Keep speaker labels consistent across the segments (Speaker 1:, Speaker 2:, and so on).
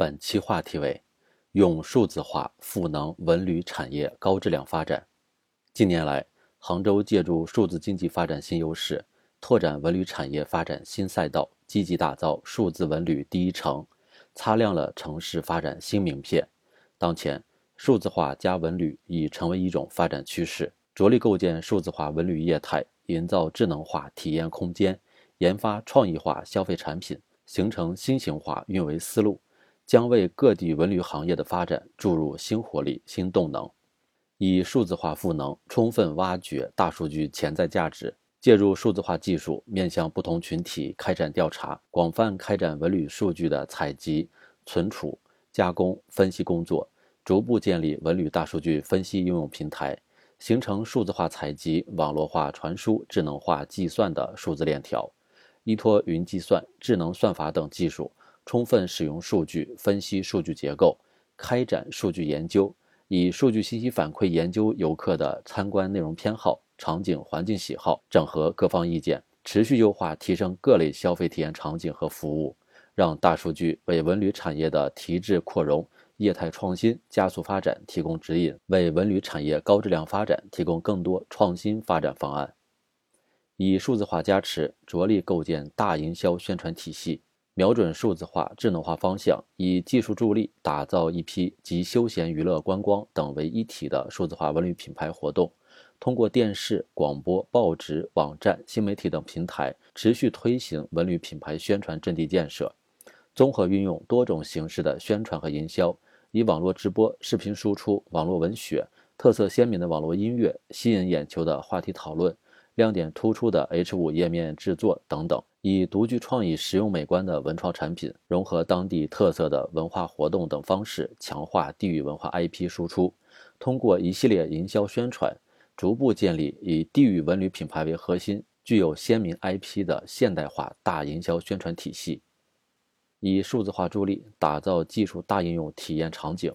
Speaker 1: 本期话题为：用数字化赋能文旅产业高质量发展。近年来，杭州借助数字经济发展新优势，拓展文旅产业发展新赛道，积极打造数字文旅第一城，擦亮了城市发展新名片。当前，数字化加文旅已成为一种发展趋势，着力构建数字化文旅业态，营造智能化体验空间，研发创意化消费产品，形成新型化运维思路。将为各地文旅行业的发展注入新活力、新动能，以数字化赋能，充分挖掘大数据潜在价值，借助数字化技术，面向不同群体开展调查，广泛开展文旅数据的采集、存储、加工、分析工作，逐步建立文旅大数据分析应用平台，形成数字化采集、网络化传输、智能化计算的数字链条，依托云计算、智能算法等技术。充分使用数据分析数据结构，开展数据研究，以数据信息反馈研究游客的参观内容偏好、场景环境喜好，整合各方意见，持续优化提升各类消费体验场景和服务，让大数据为文旅产业的提质扩容、业态创新加速发展提供指引，为文旅产业高质量发展提供更多创新发展方案。以数字化加持，着力构建大营销宣传体系。瞄准数字化、智能化方向，以技术助力打造一批集休闲、娱乐、观光等为一体的数字化文旅品牌活动。通过电视、广播、报纸、网站、新媒体等平台，持续推行文旅品牌宣传阵地建设，综合运用多种形式的宣传和营销，以网络直播、视频输出、网络文学、特色鲜明的网络音乐、吸引眼球的话题讨论、亮点突出的 H 五页面制作等等。以独具创意、实用美观的文创产品，融合当地特色的文化活动等方式，强化地域文化 IP 输出。通过一系列营销宣传，逐步建立以地域文旅品牌为核心、具有鲜明 IP 的现代化大营销宣传体系。以数字化助力打造技术大应用体验场景。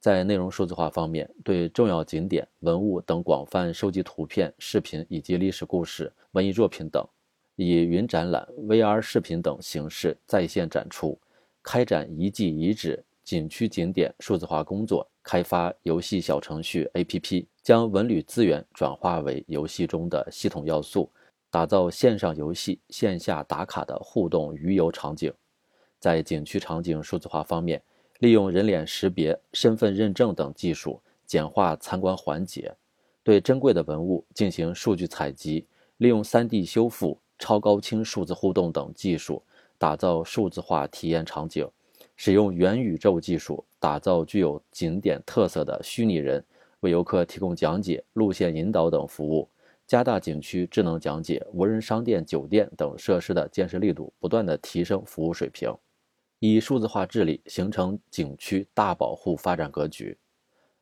Speaker 1: 在内容数字化方面，对重要景点、文物等广泛收集图片、视频以及历史故事、文艺作品等。以云展览、VR 视频等形式在线展出，开展遗迹遗址、景区景点数字化工作，开发游戏小程序 APP，将文旅资源转化为游戏中的系统要素，打造线上游戏、线下打卡的互动鱼游场景。在景区场景数字化方面，利用人脸识别、身份认证等技术，简化参观环节，对珍贵的文物进行数据采集，利用 3D 修复。超高清数字互动等技术，打造数字化体验场景；使用元宇宙技术，打造具有景点特色的虚拟人，为游客提供讲解、路线引导等服务；加大景区智能讲解、无人商店、酒店等设施的建设力度，不断的提升服务水平，以数字化治理形成景区大保护发展格局。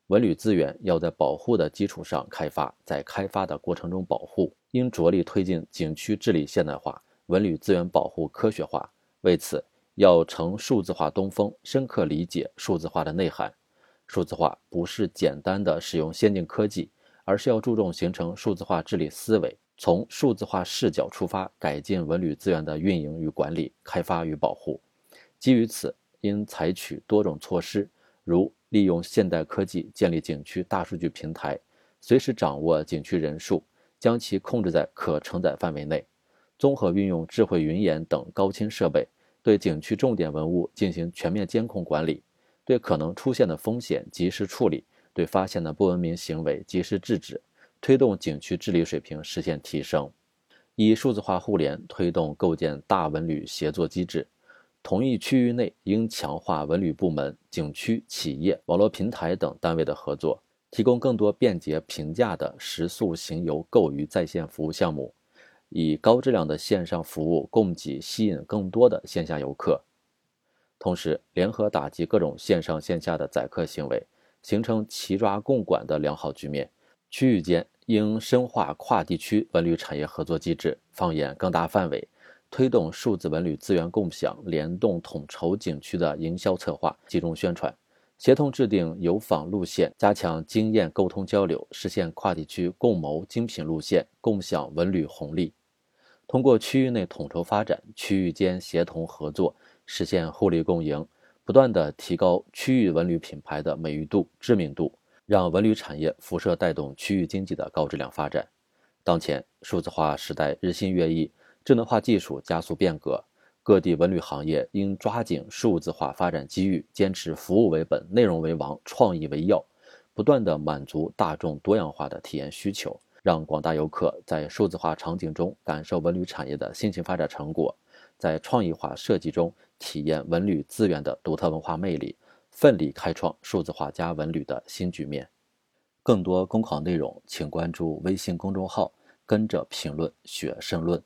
Speaker 1: 文旅资源要在保护的基础上开发，在开发的过程中保护，应着力推进景区治理现代化、文旅资源保护科学化。为此，要乘数字化东风，深刻理解数字化的内涵。数字化不是简单的使用先进科技，而是要注重形成数字化治理思维，从数字化视角出发，改进文旅资源的运营与管理、开发与保护。基于此，应采取多种措施，如。利用现代科技建立景区大数据平台，随时掌握景区人数，将其控制在可承载范围内。综合运用智慧云岩等高清设备，对景区重点文物进行全面监控管理，对可能出现的风险及时处理，对发现的不文明行为及时制止，推动景区治理水平实现提升。以数字化互联推动构建大文旅协作机制。同一区域内应强化文旅部门、景区、企业、网络平台等单位的合作，提供更多便捷、平价的食宿行游购娱在线服务项目，以高质量的线上服务供给吸引更多的线下游客。同时，联合打击各种线上线下的宰客行为，形成齐抓共管的良好局面。区域间应深化跨地区文旅产业合作机制，放眼更大范围。推动数字文旅资源共享、联动统筹景区的营销策划，集中宣传，协同制定游访路线，加强经验沟通交流，实现跨地区共谋精品路线，共享文旅红利。通过区域内统筹发展、区域间协同合作，实现互利共赢，不断的提高区域文旅品牌的美誉度、知名度，让文旅产业辐射带动区域经济的高质量发展。当前数字化时代日新月异，智能化技术加速变革，各地文旅行业应抓紧数字化发展机遇，坚持服务为本、内容为王、创意为要，不断的满足大众多样化的体验需求，让广大游客在数字化场景中感受文旅产业的新型发展成果。在创意化设计中体验文旅资源的独特文化魅力，奋力开创数字化加文旅的新局面。更多公考内容，请关注微信公众号“跟着评论学申论”。